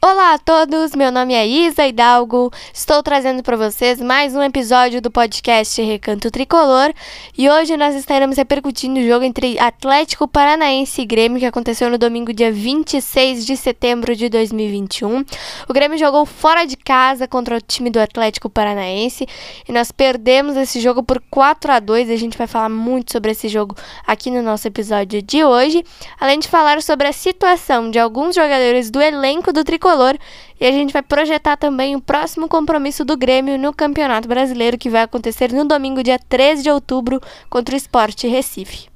Olá a todos, meu nome é Isa Hidalgo, estou trazendo para vocês mais um episódio do podcast Recanto Tricolor. E hoje nós estaremos repercutindo o jogo entre Atlético Paranaense e Grêmio que aconteceu no domingo dia 26 de setembro de 2021. O Grêmio jogou fora de casa contra o time do Atlético Paranaense. E nós perdemos esse jogo por 4 a 2 a gente vai falar muito sobre esse jogo aqui no nosso episódio de hoje, além de falar sobre a situação de alguns jogadores do elenco do Tricolor tricolor e a gente vai projetar também o próximo compromisso do Grêmio no Campeonato Brasileiro que vai acontecer no domingo, dia 13 de outubro, contra o Sport Recife.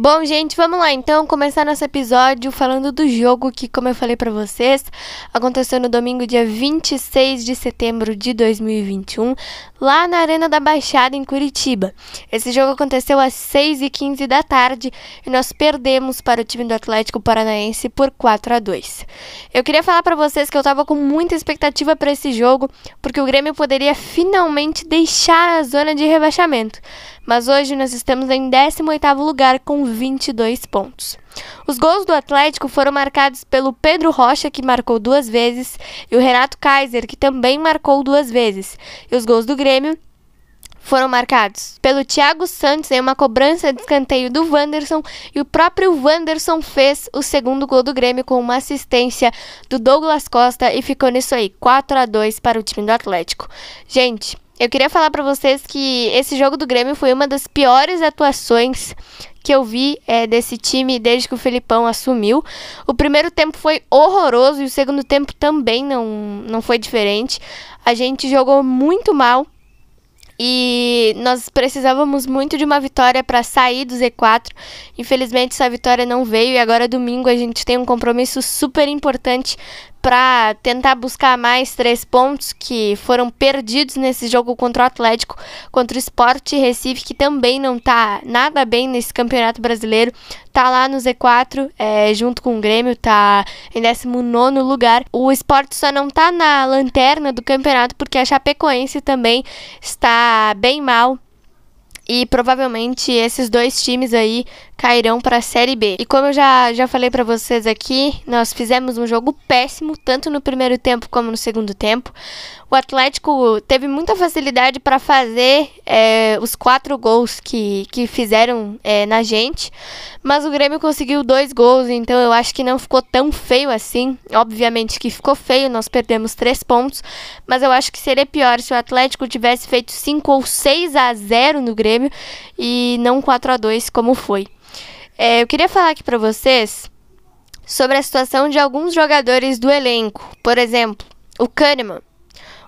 Bom, gente, vamos lá então começar nosso episódio falando do jogo que, como eu falei para vocês, aconteceu no domingo, dia 26 de setembro de 2021, lá na Arena da Baixada, em Curitiba. Esse jogo aconteceu às 6h15 da tarde e nós perdemos para o time do Atlético Paranaense por 4 a 2 Eu queria falar para vocês que eu tava com muita expectativa para esse jogo, porque o Grêmio poderia finalmente deixar a zona de rebaixamento mas hoje nós estamos em 18º lugar com 22 pontos. Os gols do Atlético foram marcados pelo Pedro Rocha, que marcou duas vezes, e o Renato Kaiser, que também marcou duas vezes. E os gols do Grêmio foram marcados pelo Thiago Santos em uma cobrança de escanteio do Wanderson e o próprio Wanderson fez o segundo gol do Grêmio com uma assistência do Douglas Costa e ficou nisso aí, 4 a 2 para o time do Atlético. Gente, eu queria falar para vocês que esse jogo do Grêmio foi uma das piores atuações que eu vi é, desse time desde que o Felipão assumiu. O primeiro tempo foi horroroso e o segundo tempo também não, não foi diferente. A gente jogou muito mal e nós precisávamos muito de uma vitória para sair do Z4. Infelizmente, essa vitória não veio e agora domingo a gente tem um compromisso super importante para tentar buscar mais três pontos que foram perdidos nesse jogo contra o Atlético, contra o Sport Recife, que também não tá nada bem nesse campeonato brasileiro. Tá lá no Z4, é, junto com o Grêmio, tá em 19 lugar. O Sport só não tá na lanterna do campeonato porque a Chapecoense também está bem mal e provavelmente esses dois times aí cairão para a Série B. E como eu já, já falei para vocês aqui, nós fizemos um jogo péssimo, tanto no primeiro tempo como no segundo tempo. O Atlético teve muita facilidade para fazer é, os quatro gols que, que fizeram é, na gente, mas o Grêmio conseguiu dois gols, então eu acho que não ficou tão feio assim. Obviamente que ficou feio, nós perdemos três pontos, mas eu acho que seria pior se o Atlético tivesse feito 5 ou 6 a 0 no Grêmio e não 4 a 2 como foi. É, eu queria falar aqui para vocês sobre a situação de alguns jogadores do elenco. Por exemplo, o Kahneman,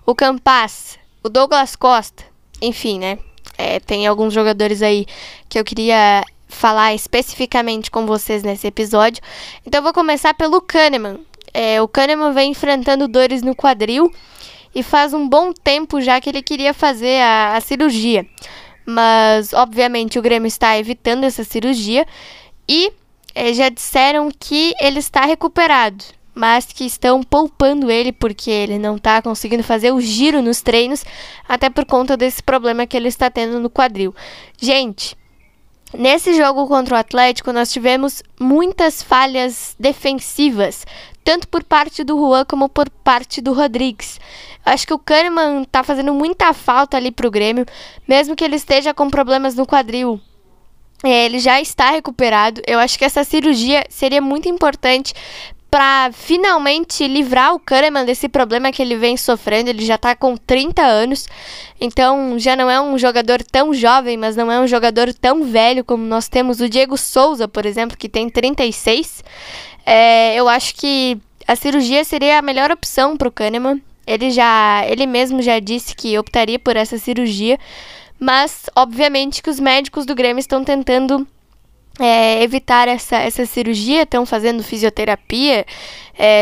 o Campas, o Douglas Costa, enfim, né? É, tem alguns jogadores aí que eu queria falar especificamente com vocês nesse episódio. Então vou começar pelo Kahneman. É, o Kahneman vem enfrentando dores no quadril e faz um bom tempo já que ele queria fazer a, a cirurgia. Mas, obviamente, o Grêmio está evitando essa cirurgia e é, já disseram que ele está recuperado, mas que estão poupando ele porque ele não está conseguindo fazer o giro nos treinos, até por conta desse problema que ele está tendo no quadril. Gente, nesse jogo contra o Atlético, nós tivemos muitas falhas defensivas, tanto por parte do Juan como por parte do Rodrigues. Acho que o Kahneman está fazendo muita falta ali para o Grêmio, mesmo que ele esteja com problemas no quadril. É, ele já está recuperado. Eu acho que essa cirurgia seria muito importante para finalmente livrar o Kahneman desse problema que ele vem sofrendo. Ele já tá com 30 anos, então já não é um jogador tão jovem, mas não é um jogador tão velho como nós temos o Diego Souza, por exemplo, que tem 36. É, eu acho que a cirurgia seria a melhor opção para o Kahneman. Ele já, ele mesmo já disse que optaria por essa cirurgia, mas obviamente que os médicos do Grêmio estão tentando é, evitar essa, essa cirurgia, estão fazendo fisioterapia,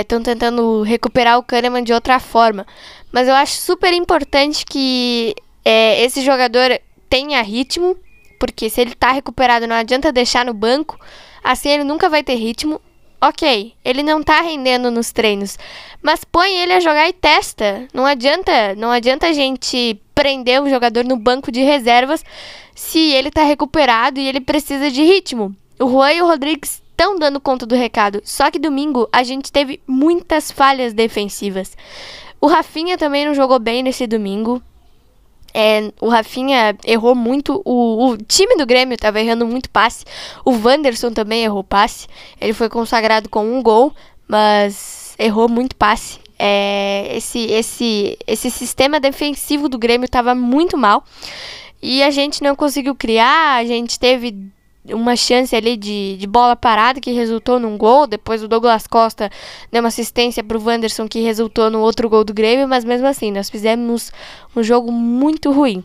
estão é, tentando recuperar o Kahneman de outra forma. Mas eu acho super importante que é, esse jogador tenha ritmo, porque se ele está recuperado, não adianta deixar no banco, assim ele nunca vai ter ritmo. Ok, ele não tá rendendo nos treinos, mas põe ele a jogar e testa. Não adianta, não adianta a gente prender o jogador no banco de reservas se ele tá recuperado e ele precisa de ritmo. O Juan e o Rodrigues estão dando conta do recado, só que domingo a gente teve muitas falhas defensivas. O Rafinha também não jogou bem nesse domingo. É, o Rafinha errou muito. O, o, time do Grêmio estava errando muito passe. O Wanderson também errou passe. Ele foi consagrado com um gol, mas errou muito passe. É, esse, esse, esse sistema defensivo do Grêmio estava muito mal. E a gente não conseguiu criar. A gente teve uma chance ali de, de bola parada que resultou num gol. Depois o Douglas Costa deu uma assistência para o Wanderson que resultou no outro gol do Grêmio. Mas mesmo assim, nós fizemos um jogo muito ruim.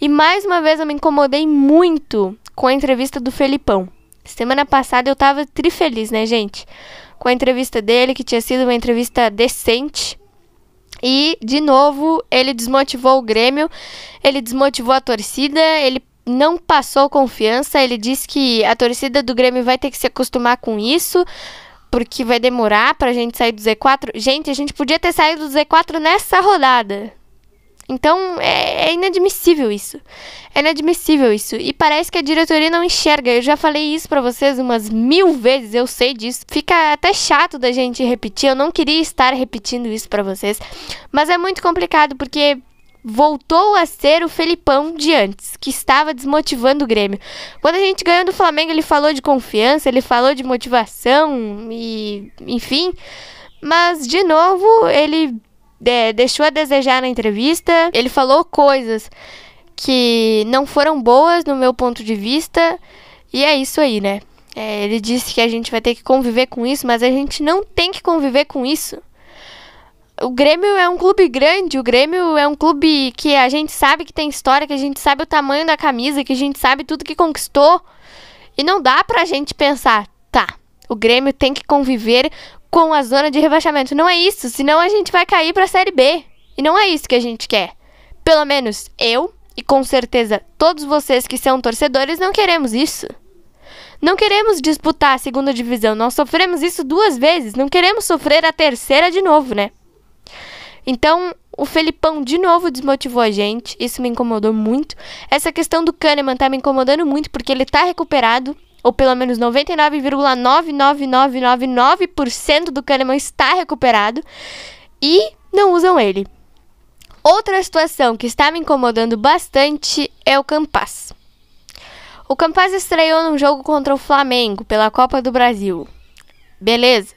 E mais uma vez eu me incomodei muito com a entrevista do Felipão. Semana passada eu tava trifeliz, né, gente? Com a entrevista dele, que tinha sido uma entrevista decente. E, de novo, ele desmotivou o Grêmio, ele desmotivou a torcida, ele não passou confiança. Ele disse que a torcida do Grêmio vai ter que se acostumar com isso, porque vai demorar pra gente sair do Z4. Gente, a gente podia ter saído do Z4 nessa rodada. Então é, é, inadmissível isso. É inadmissível isso. E parece que a diretoria não enxerga. Eu já falei isso para vocês umas mil vezes, eu sei disso. Fica até chato da gente repetir. Eu não queria estar repetindo isso para vocês. Mas é muito complicado porque voltou a ser o Felipão de antes, que estava desmotivando o Grêmio. Quando a gente ganhou do Flamengo, ele falou de confiança, ele falou de motivação e enfim. Mas de novo, ele é, deixou a desejar na entrevista. Ele falou coisas que não foram boas no meu ponto de vista. E é isso aí, né? É, ele disse que a gente vai ter que conviver com isso, mas a gente não tem que conviver com isso o Grêmio é um clube grande, o Grêmio é um clube que a gente sabe que tem história, que a gente sabe o tamanho da camisa, que a gente sabe tudo que conquistou. E não dá pra gente pensar, tá, o Grêmio tem que conviver com a zona de rebaixamento. Não é isso, senão a gente vai cair pra Série B. E não é isso que a gente quer. Pelo menos eu, e com certeza todos vocês que são torcedores, não queremos isso. Não queremos disputar a segunda divisão. Nós sofremos isso duas vezes. Não queremos sofrer a terceira de novo, né? Então, o Felipão de novo desmotivou a gente. Isso me incomodou muito. Essa questão do Kahneman tá me incomodando muito porque ele tá recuperado. Ou pelo menos 99,99999% do Kahneman está recuperado. E não usam ele. Outra situação que está me incomodando bastante é o Campas. O Campas estreou num jogo contra o Flamengo pela Copa do Brasil. Beleza.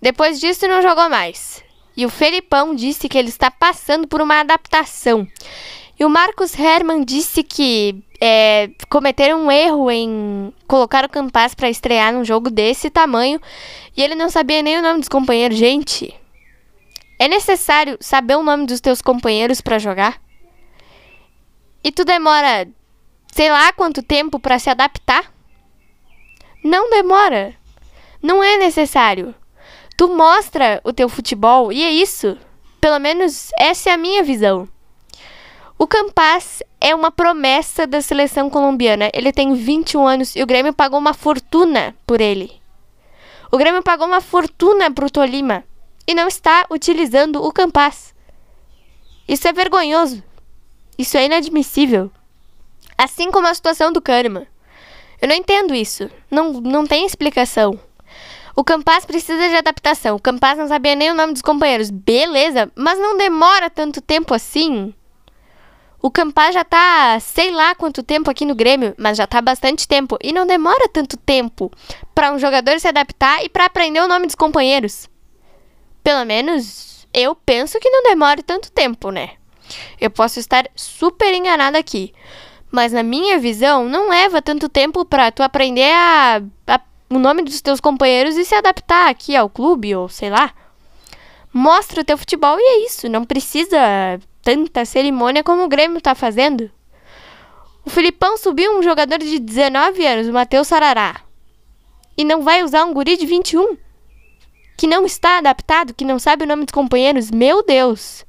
Depois disso não jogou mais. E o Felipão disse que ele está passando por uma adaptação. E o Marcos Herman disse que é, cometeram um erro em colocar o Campas para estrear num jogo desse tamanho e ele não sabia nem o nome dos companheiros. Gente, é necessário saber o nome dos teus companheiros para jogar? E tu demora, sei lá quanto tempo para se adaptar? Não demora. Não é necessário. Tu mostra o teu futebol e é isso. Pelo menos essa é a minha visão. O Campas é uma promessa da seleção colombiana. Ele tem 21 anos e o Grêmio pagou uma fortuna por ele. O Grêmio pagou uma fortuna pro Tolima e não está utilizando o Campas. Isso é vergonhoso. Isso é inadmissível. Assim como a situação do Kahneman. Eu não entendo isso. Não, não tem explicação. O Campas precisa de adaptação. O Campas não sabia nem o nome dos companheiros. Beleza, mas não demora tanto tempo assim. O Campar já tá sei lá quanto tempo aqui no Grêmio, mas já tá bastante tempo. E não demora tanto tempo para um jogador se adaptar e para aprender o nome dos companheiros. Pelo menos eu penso que não demore tanto tempo, né? Eu posso estar super enganada aqui. Mas na minha visão, não leva tanto tempo para tu aprender a, a, o nome dos teus companheiros e se adaptar aqui ao clube, ou sei lá. Mostra o teu futebol e é isso. Não precisa tanta cerimônia como o Grêmio tá fazendo. O Filipão subiu um jogador de 19 anos, o Matheus Sarará. E não vai usar um guri de 21? Que não está adaptado, que não sabe o nome dos companheiros? Meu Deus!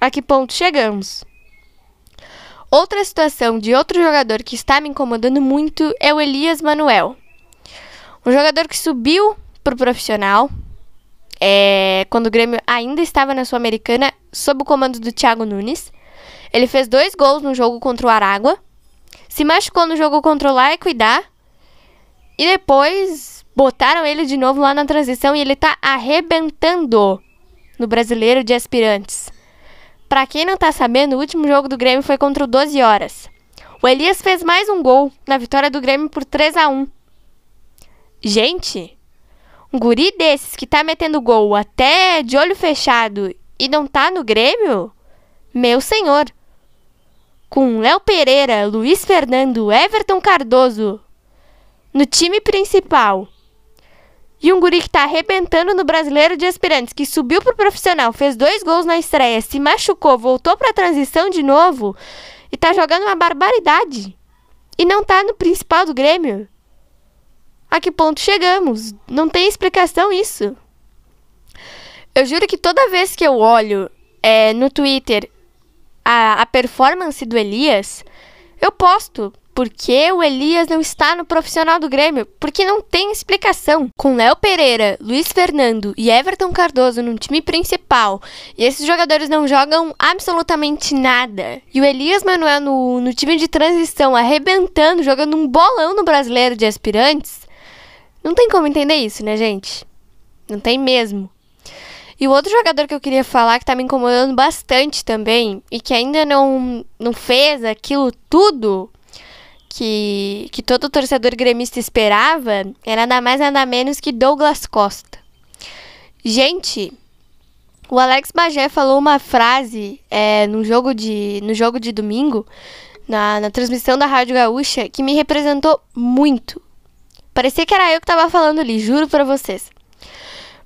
A que ponto chegamos? Outra situação de outro jogador que está me incomodando muito é o Elias Manuel. Um jogador que subiu para o profissional é, quando o Grêmio ainda estava na Sul-Americana, sob o comando do Thiago Nunes. Ele fez dois gols no jogo contra o Aragua, se machucou no jogo contra o Lá e e depois botaram ele de novo lá na transição e ele está arrebentando no brasileiro de aspirantes. Para quem não tá sabendo, o último jogo do Grêmio foi contra o 12 Horas. O Elias fez mais um gol na vitória do Grêmio por 3 a 1 Gente, um guri desses que tá metendo gol até de olho fechado e não tá no Grêmio? Meu senhor! Com Léo Pereira, Luiz Fernando, Everton Cardoso no time principal e um guri que tá arrebentando no brasileiro de aspirantes, que subiu pro profissional, fez dois gols na estreia, se machucou, voltou pra transição de novo e tá jogando uma barbaridade. E não tá no principal do Grêmio. A que ponto chegamos? Não tem explicação isso. Eu juro que toda vez que eu olho é, no Twitter a, a performance do Elias, eu posto por que o Elias não está no profissional do Grêmio? Porque não tem explicação. Com Léo Pereira, Luiz Fernando e Everton Cardoso no time principal, e esses jogadores não jogam absolutamente nada, e o Elias Manuel no, no time de transição arrebentando, jogando um bolão no brasileiro de aspirantes, não tem como entender isso, né, gente? Não tem mesmo. E o outro jogador que eu queria falar que tá me incomodando bastante também e que ainda não, não fez aquilo tudo que, que todo torcedor gremista esperava é nada mais nada menos que Douglas Costa. Gente, o Alex Bagé falou uma frase é, no, jogo de, no jogo de domingo, na, na transmissão da Rádio Gaúcha, que me representou muito. Parecia que era eu que tava falando ali, juro pra vocês.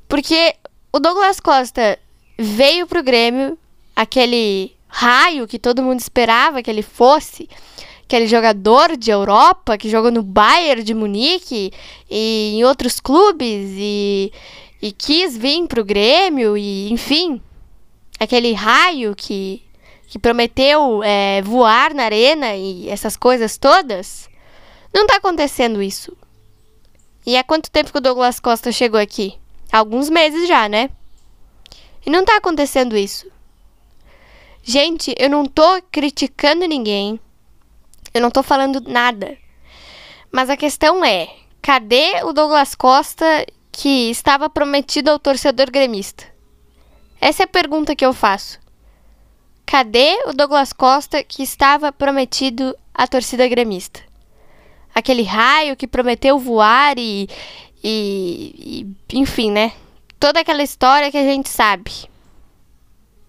Porque o Douglas Costa veio pro Grêmio, aquele raio que todo mundo esperava que ele fosse, aquele jogador de Europa que jogou no Bayern de Munique e em outros clubes e, e quis vir pro Grêmio e enfim, aquele raio que, que prometeu é, voar na arena e essas coisas todas, não tá acontecendo isso. E há quanto tempo que o Douglas Costa chegou aqui? Alguns meses já, né? E não tá acontecendo isso. Gente, eu não tô criticando ninguém. Eu não tô falando nada. Mas a questão é: cadê o Douglas Costa que estava prometido ao torcedor gremista? Essa é a pergunta que eu faço. Cadê o Douglas Costa que estava prometido à torcida gremista? Aquele raio que prometeu voar e, e, e enfim, né? Toda aquela história que a gente sabe.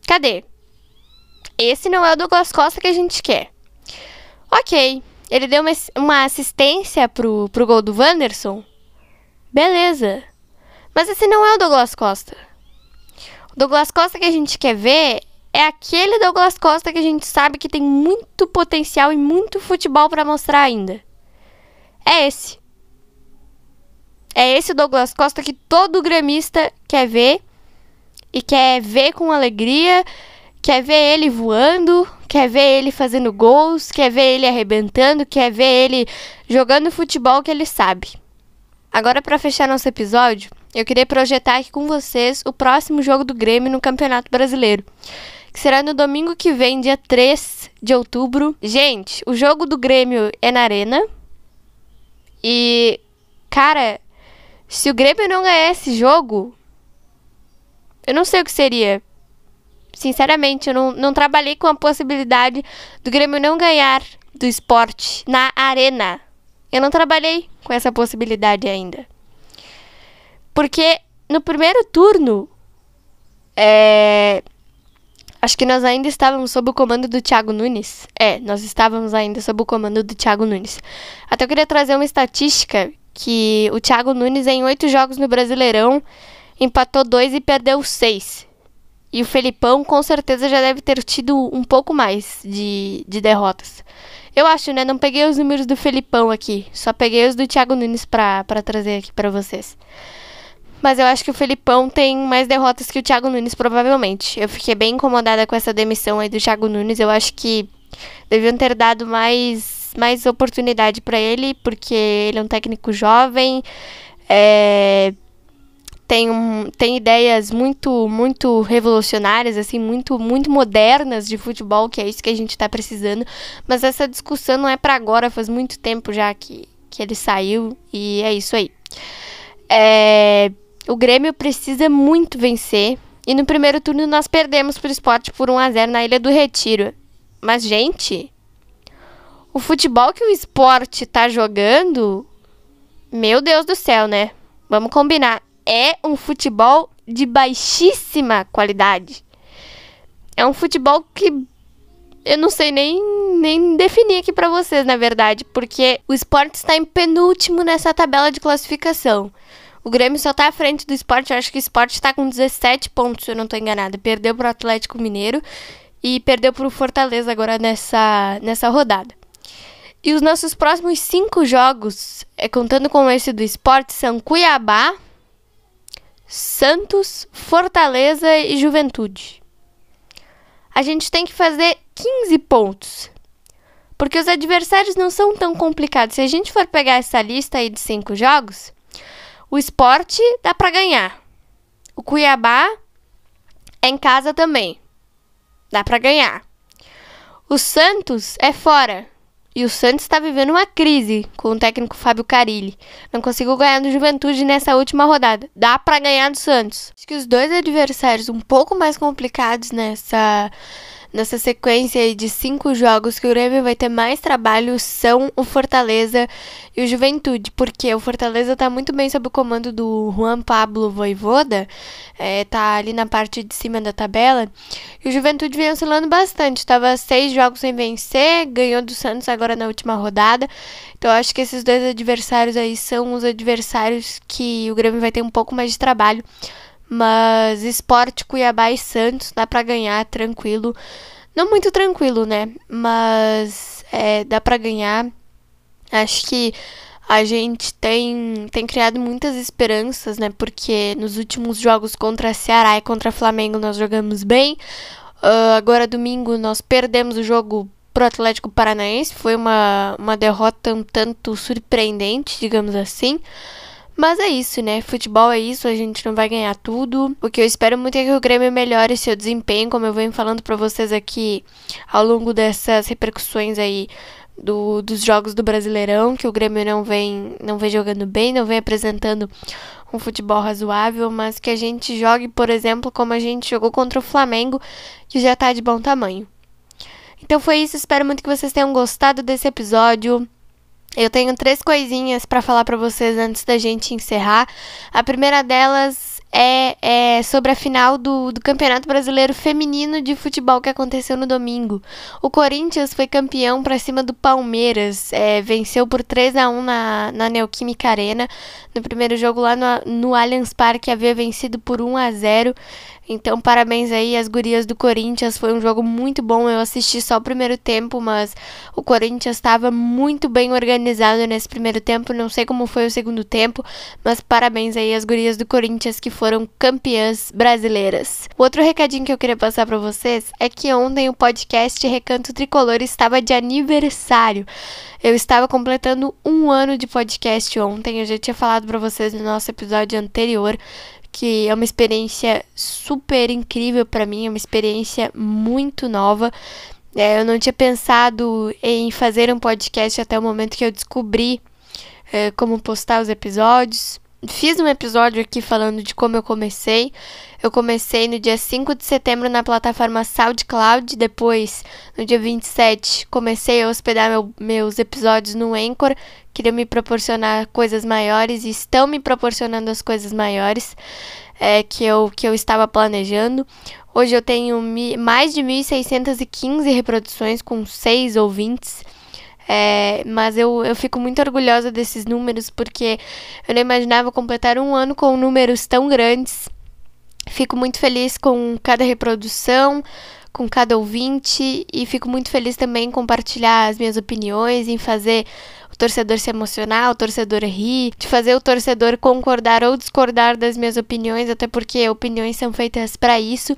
Cadê? Esse não é o Douglas Costa que a gente quer. Ok, ele deu uma, uma assistência pro, pro gol do Wanderson. Beleza. Mas esse não é o Douglas Costa. O Douglas Costa que a gente quer ver é aquele Douglas Costa que a gente sabe que tem muito potencial e muito futebol para mostrar ainda. É esse. É esse Douglas Costa que todo gremista quer ver e quer ver com alegria, quer ver ele voando, quer ver ele fazendo gols, quer ver ele arrebentando, quer ver ele jogando futebol que ele sabe. Agora, para fechar nosso episódio, eu queria projetar aqui com vocês o próximo jogo do Grêmio no Campeonato Brasileiro, que será no domingo que vem, dia 3 de outubro. Gente, o jogo do Grêmio é na Arena. E, cara, se o Grêmio não ganhar esse jogo, eu não sei o que seria. Sinceramente, eu não, não trabalhei com a possibilidade do Grêmio não ganhar do esporte na arena. Eu não trabalhei com essa possibilidade ainda. Porque no primeiro turno, é, acho que nós ainda estávamos sob o comando do Thiago Nunes. É, nós estávamos ainda sob o comando do Thiago Nunes. Até eu queria trazer uma estatística que o Thiago Nunes, em oito jogos no Brasileirão, empatou dois e perdeu seis. E o Felipão, com certeza, já deve ter tido um pouco mais de, de derrotas. Eu acho, né? Não peguei os números do Felipão aqui. Só peguei os do Thiago Nunes pra trazer aqui para vocês. Mas eu acho que o Felipão tem mais derrotas que o Thiago Nunes, provavelmente. Eu fiquei bem incomodada com essa demissão aí do Thiago Nunes. Eu acho que deviam ter dado mais, mais oportunidade para ele, porque ele é um técnico jovem. É, tem, um, tem ideias muito muito revolucionárias, assim, muito muito modernas de futebol, que é isso que a gente está precisando. Mas essa discussão não é para agora, faz muito tempo já que, que ele saiu e é isso aí. É, o Grêmio precisa muito vencer. E no primeiro turno nós perdemos pro esporte por 1 a 0 na Ilha do Retiro. Mas, gente, o futebol que o esporte tá jogando, meu Deus do céu, né? Vamos combinar é um futebol de baixíssima qualidade. É um futebol que eu não sei nem, nem definir aqui para vocês, na verdade, porque o esporte está em penúltimo nessa tabela de classificação. O Grêmio só tá à frente do esporte, eu acho que o esporte está com 17 pontos, se eu não tô enganada. Perdeu pro Atlético Mineiro e perdeu pro Fortaleza agora nessa, nessa rodada. E os nossos próximos cinco jogos, é, contando com esse do esporte, são Cuiabá, Santos, Fortaleza e Juventude. A gente tem que fazer 15 pontos. Porque os adversários não são tão complicados. Se a gente for pegar essa lista aí de cinco jogos, o esporte dá para ganhar. O Cuiabá é em casa também. Dá para ganhar. O Santos é fora. E o Santos está vivendo uma crise com o técnico Fábio Carilli. Não conseguiu ganhar do Juventude nessa última rodada. Dá para ganhar do Santos. Acho que os dois adversários um pouco mais complicados nessa nessa sequência de cinco jogos que o Grêmio vai ter mais trabalho são o Fortaleza e o Juventude, porque o Fortaleza está muito bem sob o comando do Juan Pablo Voivoda, é, tá ali na parte de cima da tabela, e o Juventude vem oscilando bastante, estava seis jogos sem vencer, ganhou do Santos agora na última rodada, então acho que esses dois adversários aí são os adversários que o Grêmio vai ter um pouco mais de trabalho mas Esporte, Cuiabá e Santos dá para ganhar tranquilo. Não muito tranquilo, né? Mas é, dá para ganhar. Acho que a gente tem, tem criado muitas esperanças, né? Porque nos últimos jogos contra Ceará e contra Flamengo nós jogamos bem. Uh, agora, domingo, nós perdemos o jogo pro Atlético Paranaense. Foi uma, uma derrota um tanto surpreendente, digamos assim. Mas é isso, né? Futebol é isso, a gente não vai ganhar tudo. O que eu espero muito é que o Grêmio melhore seu desempenho, como eu venho falando para vocês aqui ao longo dessas repercussões aí do, dos jogos do Brasileirão, que o Grêmio não vem, não vem jogando bem, não vem apresentando um futebol razoável, mas que a gente jogue, por exemplo, como a gente jogou contra o Flamengo, que já tá de bom tamanho. Então foi isso, espero muito que vocês tenham gostado desse episódio. Eu tenho três coisinhas para falar para vocês antes da gente encerrar. A primeira delas é, é sobre a final do, do, Campeonato Brasileiro Feminino de Futebol que aconteceu no domingo. O Corinthians foi campeão para cima do Palmeiras, é, venceu por 3 a 1 na, na Neoquímica Arena. No primeiro jogo lá no, no Allianz Parque havia vencido por 1 a 0. Então, parabéns aí às gurias do Corinthians. Foi um jogo muito bom. Eu assisti só o primeiro tempo, mas o Corinthians estava muito bem organizado nesse primeiro tempo. Não sei como foi o segundo tempo, mas parabéns aí às gurias do Corinthians que foram campeãs brasileiras. Outro recadinho que eu queria passar para vocês é que ontem o podcast Recanto Tricolor estava de aniversário. Eu estava completando um ano de podcast ontem. Eu já tinha falado para vocês no nosso episódio anterior que é uma experiência super incrível para mim, é uma experiência muito nova. É, eu não tinha pensado em fazer um podcast até o momento que eu descobri é, como postar os episódios. Fiz um episódio aqui falando de como eu comecei. Eu comecei no dia 5 de setembro na plataforma SoundCloud, depois, no dia 27, comecei a hospedar meu, meus episódios no Anchor, queria me proporcionar coisas maiores e estão me proporcionando as coisas maiores é, que, eu, que eu estava planejando. Hoje eu tenho mi, mais de 1.615 reproduções com 6 ouvintes. É, mas eu, eu fico muito orgulhosa desses números porque eu não imaginava completar um ano com números tão grandes. Fico muito feliz com cada reprodução, com cada ouvinte e fico muito feliz também em compartilhar as minhas opiniões, em fazer o torcedor se emocionar, o torcedor rir, de fazer o torcedor concordar ou discordar das minhas opiniões, até porque opiniões são feitas para isso.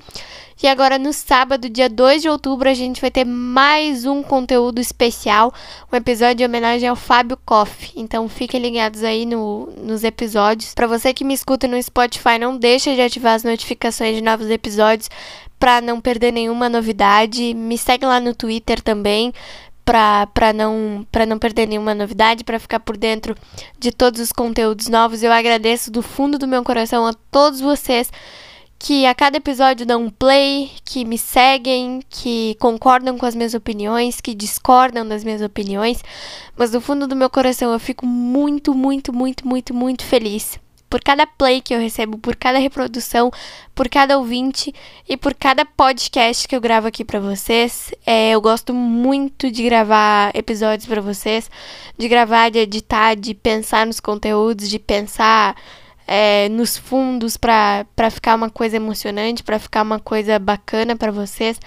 E agora no sábado, dia 2 de outubro, a gente vai ter mais um conteúdo especial, um episódio de homenagem ao Fábio Koff. Então fiquem ligados aí no, nos episódios. Para você que me escuta no Spotify, não deixa de ativar as notificações de novos episódios para não perder nenhuma novidade. Me segue lá no Twitter também para não para não perder nenhuma novidade, para ficar por dentro de todos os conteúdos novos. Eu agradeço do fundo do meu coração a todos vocês que a cada episódio dão um play, que me seguem, que concordam com as minhas opiniões, que discordam das minhas opiniões, mas do fundo do meu coração eu fico muito, muito, muito, muito, muito feliz por cada play que eu recebo, por cada reprodução, por cada ouvinte e por cada podcast que eu gravo aqui para vocês. É, eu gosto muito de gravar episódios para vocês, de gravar, de editar, de pensar nos conteúdos, de pensar é, nos fundos para ficar uma coisa emocionante, para ficar uma coisa bacana para vocês.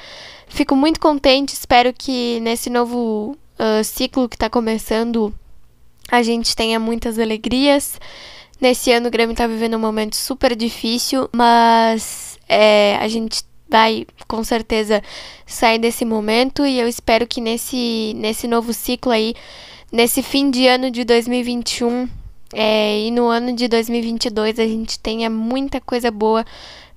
Fico muito contente, espero que nesse novo uh, ciclo que está começando a gente tenha muitas alegrias. Nesse ano o Grêmio tá vivendo um momento super difícil, mas é, a gente vai com certeza sair desse momento e eu espero que nesse, nesse novo ciclo aí, nesse fim de ano de 2021 é, e no ano de 2022 a gente tenha muita coisa boa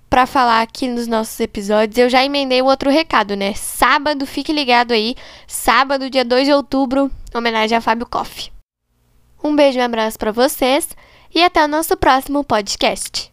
para falar aqui nos nossos episódios. Eu já emendei o outro recado, né? Sábado, fique ligado aí. Sábado, dia 2 de outubro, homenagem a Fábio Koff. Um beijo e um abraço para vocês e até o nosso próximo podcast.